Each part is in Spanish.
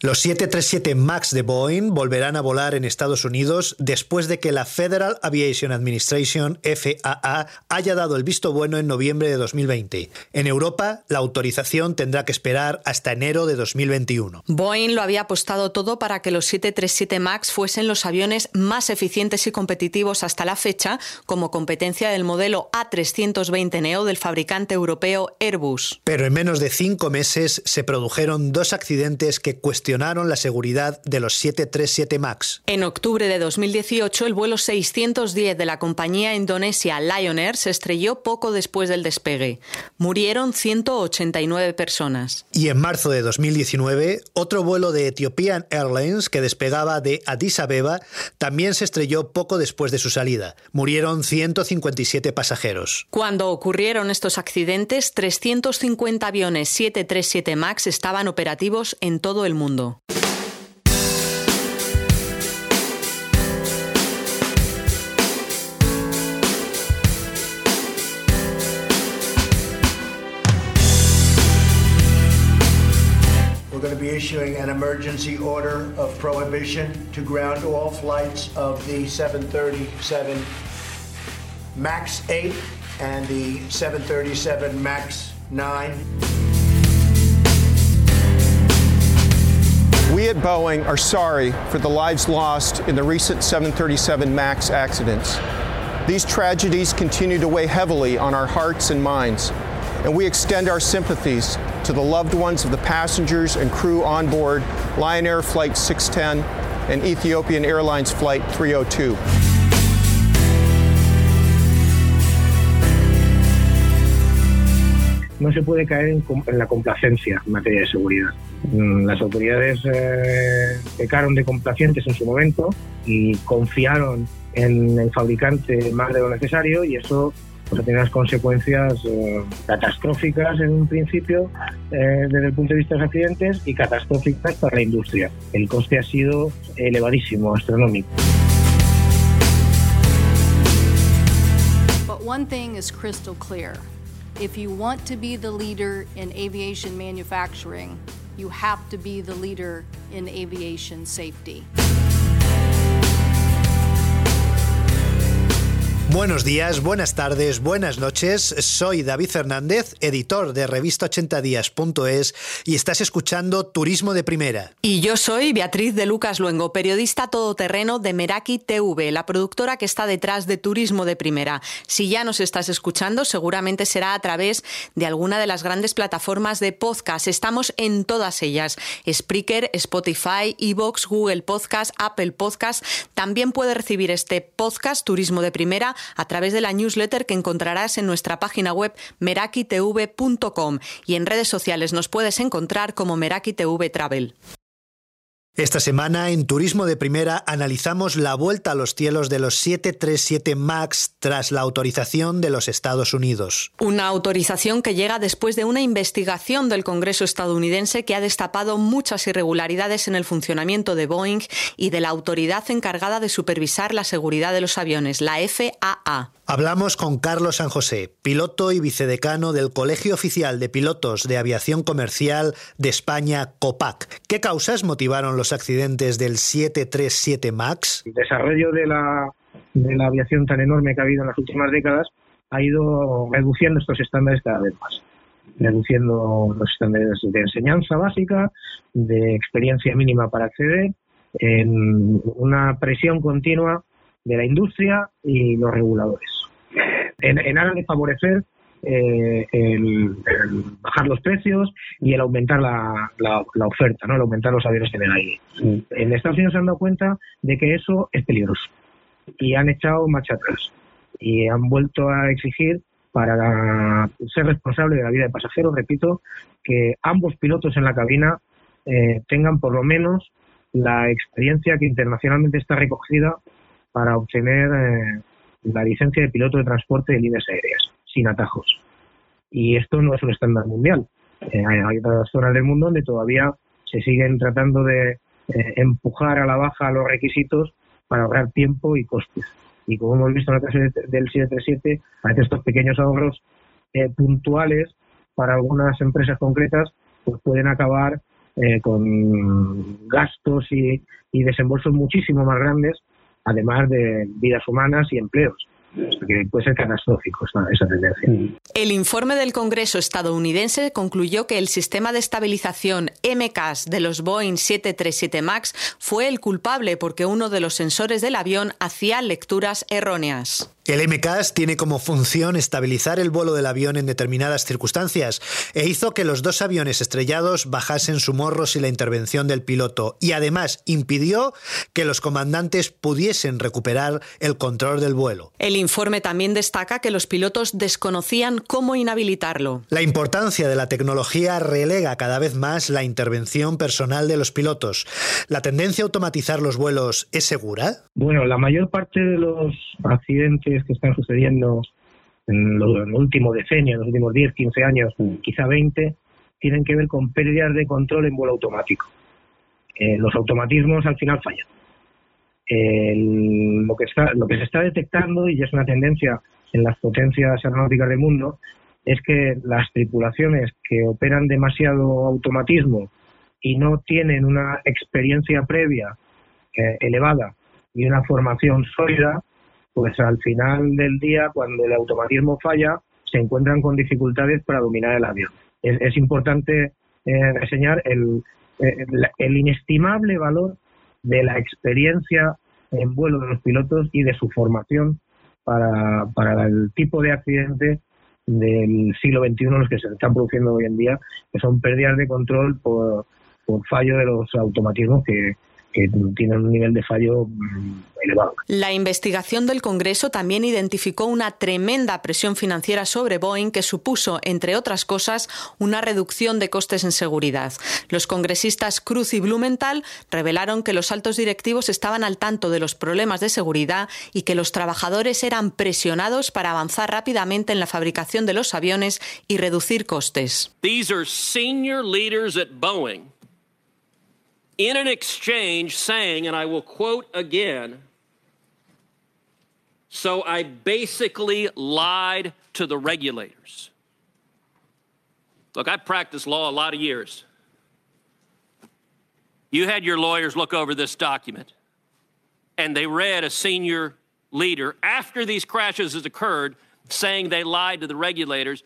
Los 737 MAX de Boeing volverán a volar en Estados Unidos después de que la Federal Aviation Administration, FAA, haya dado el visto bueno en noviembre de 2020. En Europa, la autorización tendrá que esperar hasta enero de 2021. Boeing lo había apostado todo para que los 737 MAX fuesen los aviones más eficientes y competitivos hasta la fecha, como competencia del modelo A320 Neo del fabricante europeo Airbus. Pero en menos de cinco meses se produjeron dos accidentes que cuestionaron la seguridad de los 737 MAX. En octubre de 2018, el vuelo 610 de la compañía indonesia Lion Air se estrelló poco después del despegue. Murieron 189 personas. Y en marzo de 2019, otro vuelo de Ethiopian Airlines que despegaba de Addis Abeba también se estrelló poco después de su salida. Murieron 157 pasajeros. Cuando ocurrieron estos accidentes, 350 aviones 737 MAX estaban operativos en todo el mundo. We're going to be issuing an emergency order of prohibition to ground all flights of the 737 MAX 8 and the 737 MAX 9. We at Boeing are sorry for the lives lost in the recent 737 MAX accidents. These tragedies continue to weigh heavily on our hearts and minds, and we extend our sympathies to the loved ones of the passengers and crew on board Lion Air Flight 610 and Ethiopian Airlines Flight 302. no se puede caer en, la complacencia en materia de seguridad. Mm, las autoridades eh, pecaron de complacientes en su momento y confiaron en el fabricante más de lo necesario y eso pues, ha tenido unas consecuencias eh, catastróficas en un principio eh, desde el punto de vista de los accidentes y catastróficas para la industria. El coste ha sido elevadísimo, astronómico. One thing is crystal clear. If you want to be the leader in aviation manufacturing, you have to be the leader in aviation safety. Buenos días, buenas tardes, buenas noches. Soy David Fernández, editor de revista80días.es y estás escuchando Turismo de Primera. Y yo soy Beatriz de Lucas Luengo, periodista todoterreno de Meraki TV, la productora que está detrás de Turismo de Primera. Si ya nos estás escuchando, seguramente será a través de alguna de las grandes plataformas de podcast. Estamos en todas ellas: Spreaker, Spotify, Evox, Google Podcast, Apple Podcast. También puede recibir este podcast Turismo de Primera a través de la newsletter que encontrarás en nuestra página web merakitv.com y en redes sociales nos puedes encontrar como Meraki TV Travel. Esta semana en Turismo de Primera analizamos la vuelta a los cielos de los 737 MAX tras la autorización de los Estados Unidos. Una autorización que llega después de una investigación del Congreso estadounidense que ha destapado muchas irregularidades en el funcionamiento de Boeing y de la autoridad encargada de supervisar la seguridad de los aviones, la FAA. Hablamos con Carlos San José, piloto y vicedecano del Colegio Oficial de Pilotos de Aviación Comercial de España, COPAC. ¿Qué causas motivaron los accidentes del 737 MAX? El desarrollo de la, de la aviación tan enorme que ha habido en las últimas décadas ha ido reduciendo estos estándares cada vez más reduciendo los estándares de enseñanza básica, de experiencia mínima para acceder, en una presión continua de la industria y los reguladores en, en aras de favorecer eh, el, bajar los precios y el aumentar la, la, oferta, ¿no? el aumentar los aviones en el aire. En Estados Unidos se han dado cuenta de que eso es peligroso y han echado marcha atrás y han vuelto a exigir para ser responsable de la vida de pasajeros, repito, que ambos pilotos en la cabina eh, tengan por lo menos la experiencia que internacionalmente está recogida para obtener eh, la licencia de piloto de transporte de líneas aéreas, sin atajos. Y esto no es un estándar mundial. Eh, hay otras zonas del mundo donde todavía se siguen tratando de eh, empujar a la baja los requisitos para ahorrar tiempo y costes. Y como hemos visto en el caso del 737, parece estos pequeños ahorros eh, puntuales para algunas empresas concretas pues pueden acabar con gastos y desembolsos muchísimo más grandes, además de vidas humanas y empleos puede ser catastrófico esa, tendencia. Mm. El informe del Congreso estadounidense concluyó que el sistema de estabilización MCAS de los Boeing 737 MAX fue el culpable porque uno de los sensores del avión hacía lecturas erróneas. El MCAS tiene como función estabilizar el vuelo del avión en determinadas circunstancias e hizo que los dos aviones estrellados bajasen su morro sin la intervención del piloto y además impidió que los comandantes pudiesen recuperar el control del vuelo. El informe también destaca que los pilotos desconocían cómo inhabilitarlo. La importancia de la tecnología relega cada vez más la intervención personal de los pilotos. ¿La tendencia a automatizar los vuelos es segura? Bueno, la mayor parte de los accidentes que están sucediendo en, el último decenio, en los últimos 10, 15 años, quizá 20, tienen que ver con pérdidas de control en vuelo automático. Eh, los automatismos al final fallan. Lo, que está, lo que se está detectando, y es una tendencia en las potencias aeronáuticas del mundo, es que las tripulaciones que operan demasiado automatismo y no tienen una experiencia previa eh, elevada y una formación sólida, pues al final del día, cuando el automatismo falla, se encuentran con dificultades para dominar el avión. Es, importante eh, enseñar el, el, inestimable valor de la experiencia en vuelo de los pilotos y de su formación para, para el tipo de accidente del siglo XXI los que se están produciendo hoy en día, que son pérdidas de control por, por fallo de los automatismos que, que tienen un nivel de fallo elevado. La investigación del Congreso también identificó una tremenda presión financiera sobre Boeing que supuso, entre otras cosas, una reducción de costes en seguridad. Los congresistas Cruz y Blumenthal revelaron que los altos directivos estaban al tanto de los problemas de seguridad y que los trabajadores eran presionados para avanzar rápidamente en la fabricación de los aviones y reducir costes. These are senior leaders at Boeing in an exchange saying, and I will quote again, so I basically lied to the regulators. Look, I've practiced law a lot of years. You had your lawyers look over this document, and they read a senior leader after these crashes has occurred saying they lied to the regulators.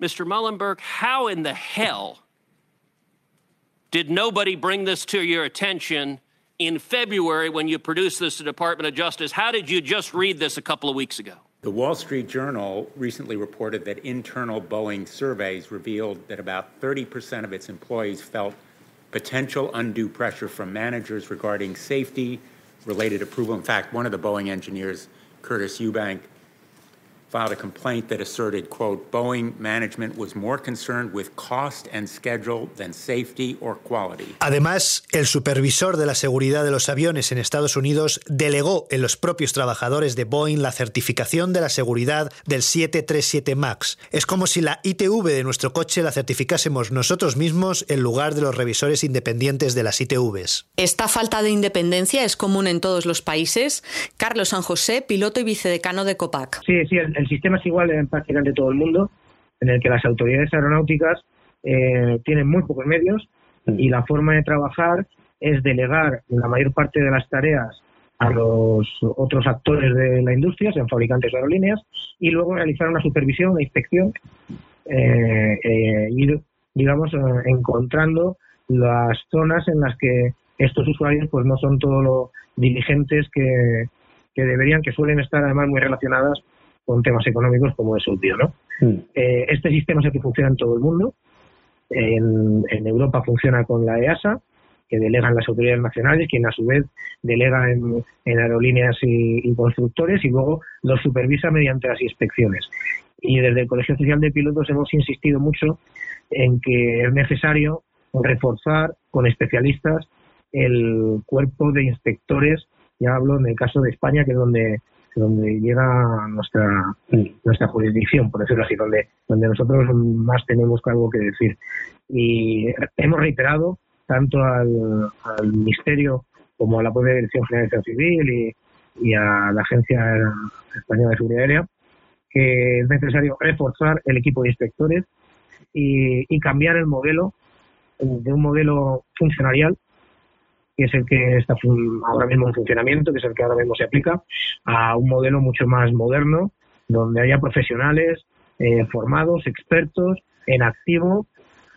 Mr. Mullenberg, how in the hell did nobody bring this to your attention in February when you produced this to the Department of Justice? How did you just read this a couple of weeks ago? The Wall Street Journal recently reported that internal Boeing surveys revealed that about 30% of its employees felt potential undue pressure from managers regarding safety related approval. In fact, one of the Boeing engineers, Curtis Eubank, filed a complaint that asserted, quote, Boeing management was more concerned with cost and schedule than safety or quality. Además, el supervisor de la seguridad de los aviones en Estados Unidos delegó en los propios trabajadores de Boeing la certificación de la seguridad del 737 MAX. Es como si la ITV de nuestro coche la certificásemos nosotros mismos en lugar de los revisores independientes de las ITVs. Esta falta de independencia es común en todos los países. Carlos San José, piloto y vicedecano de COPAC. Sí, sí, el sistema es igual en prácticamente todo el mundo, en el que las autoridades aeronáuticas eh, tienen muy pocos medios mm. y la forma de trabajar es delegar la mayor parte de las tareas a los otros actores de la industria, sean fabricantes o aerolíneas, y luego realizar una supervisión, una inspección, eh, eh, ir, digamos, encontrando las zonas en las que estos usuarios pues no son todos los diligentes que, que deberían, que suelen estar además muy relacionadas con temas económicos como es obvio, ¿no? Mm. Eh, este sistema es el que funciona en todo el mundo. En, Europa funciona con la EASA, que delegan las autoridades nacionales, quien a su vez delega en, aerolíneas y, constructores y luego los supervisa mediante las inspecciones. Y desde el Colegio Oficial de Pilotos hemos insistido mucho en que es necesario reforzar con especialistas el cuerpo de inspectores, ya hablo en el caso de España, que es donde donde llega nuestra nuestra jurisdicción, por decirlo así, donde, donde nosotros más tenemos algo que decir. Y hemos reiterado tanto al, Ministerio como a la propia Dirección General de Civil y, y a la Agencia Española de Seguridad Aérea que es necesario reforzar el equipo de inspectores y, y cambiar el modelo de un modelo funcionarial que es el que está ahora mismo en funcionamiento, que es el que ahora mismo se aplica, a un modelo mucho más moderno, donde haya profesionales eh, formados, expertos, en activo,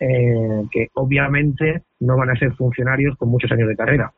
eh, que obviamente no van a ser funcionarios con muchos años de carrera.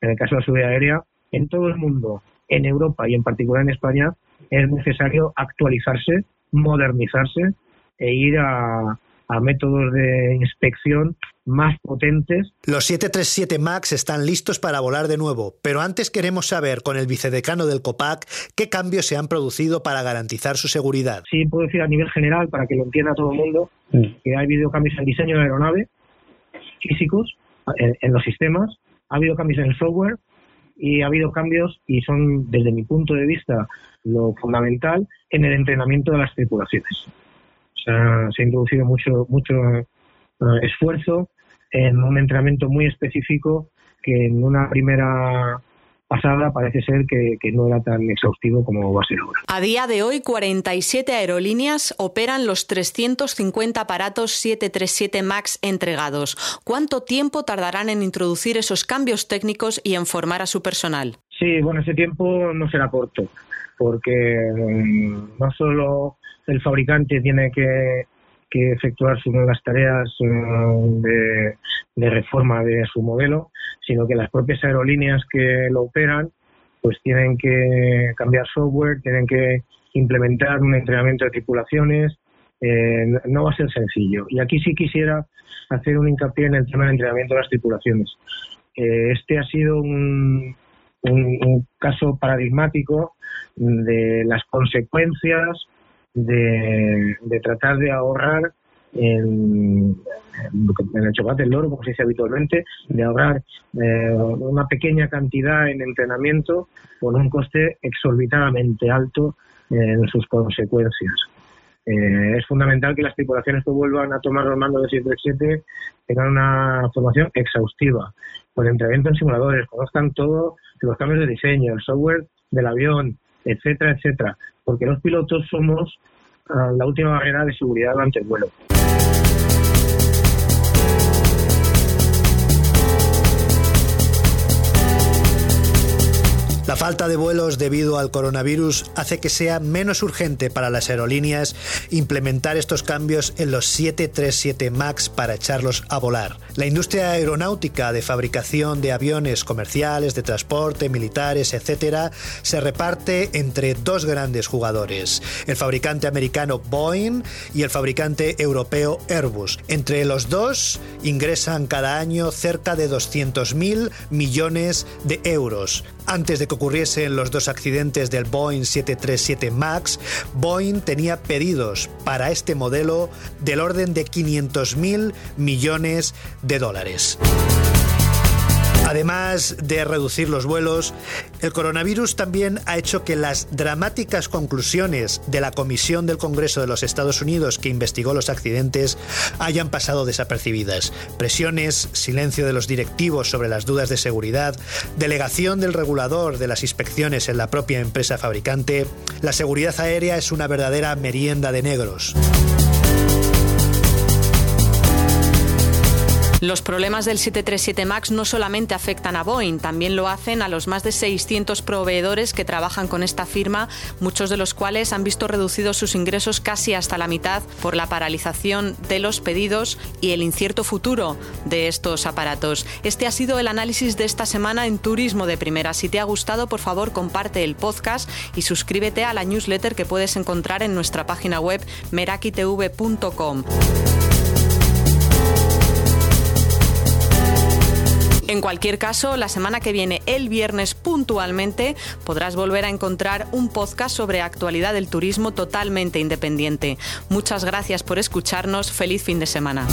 En el caso de la seguridad aérea, en todo el mundo, en Europa y en particular en España, es necesario actualizarse, modernizarse e ir a, a métodos de inspección más potentes. Los 737 MAX están listos para volar de nuevo, pero antes queremos saber con el vicedecano del COPAC qué cambios se han producido para garantizar su seguridad. Sí, puedo decir a nivel general, para que lo entienda todo el mundo, mm. que ha habido cambios en el diseño de la aeronave, físicos, en, los sistemas, ha habido cambios en el software y ha habido cambios, y son desde mi punto de vista lo fundamental, en el entrenamiento de las tripulaciones se ha introducido mucho, mucho eh, esfuerzo en un entrenamiento muy específico que en una primera pasada parece ser que, que, no era tan exhaustivo como va a ser ahora. A día de hoy, 47 aerolíneas operan los 350 aparatos 737 MAX entregados. ¿Cuánto tiempo tardarán en introducir esos cambios técnicos y en formar a su personal? Sí, bueno, ese tiempo no será corto, porque mm, no solo el fabricante tiene que, efectuar las tareas eh, de, reforma de su modelo, sino que las propias aerolíneas que lo operan pues tienen que cambiar software, tienen que implementar un entrenamiento de tripulaciones, eh, no va a ser sencillo. Y aquí sí quisiera hacer un hincapié en el tema del entrenamiento de las tripulaciones. Eh, este ha sido un, un, caso paradigmático de las consecuencias de, tratar de ahorrar en, el chocolate del loro, como se dice habitualmente, de ahorrar eh, una pequeña cantidad en entrenamiento con un coste exorbitadamente alto en sus consecuencias. Eh, es fundamental que las tripulaciones que vuelvan a tomar los mandos de 737 tengan una formación exhaustiva, con entrenamiento en simuladores, conozcan todos los cambios de diseño, el software del avión, etcétera, etcétera, porque los pilotos somos ah, la última barrera de seguridad durante el vuelo. Falta de vuelos debido al coronavirus hace que sea menos urgente para las aerolíneas implementar estos cambios en los 737 MAX para echarlos a volar. La industria aeronáutica de fabricación de aviones comerciales, de transporte, militares, etc., se reparte entre dos grandes jugadores, el fabricante americano Boeing y el fabricante europeo Airbus. Entre los dos ingresan cada año cerca de 200.000 millones de euros. Antes de ocurriesen los dos accidentes del Boeing 737 MAX, Boeing tenía pedidos para este modelo del orden de 500.000 millones de dólares. Además de reducir los vuelos, el coronavirus también ha hecho que las dramáticas conclusiones de la Comisión del Congreso de los Estados Unidos que investigó los accidentes hayan pasado desapercibidas. Presiones, silencio de los directivos sobre las dudas de seguridad, delegación del regulador de las inspecciones en la propia empresa fabricante, la seguridad aérea es una verdadera merienda de negros. Los problemas del 737 MAX no solamente afectan a Boeing, también lo hacen a los más de 600 proveedores que trabajan con esta firma, muchos de los cuales han visto reducidos sus ingresos casi hasta la mitad por la paralización de los pedidos y el incierto futuro de estos aparatos. Este ha sido el análisis de esta semana en Turismo de Primera. Si te ha gustado, por favor, comparte el podcast y suscríbete a la newsletter que puedes encontrar en nuestra página web merakitv.com. En cualquier caso, la semana que viene, el viernes puntualmente, podrás volver a encontrar un podcast sobre actualidad del turismo totalmente independiente. Muchas gracias por escucharnos. Feliz fin de semana.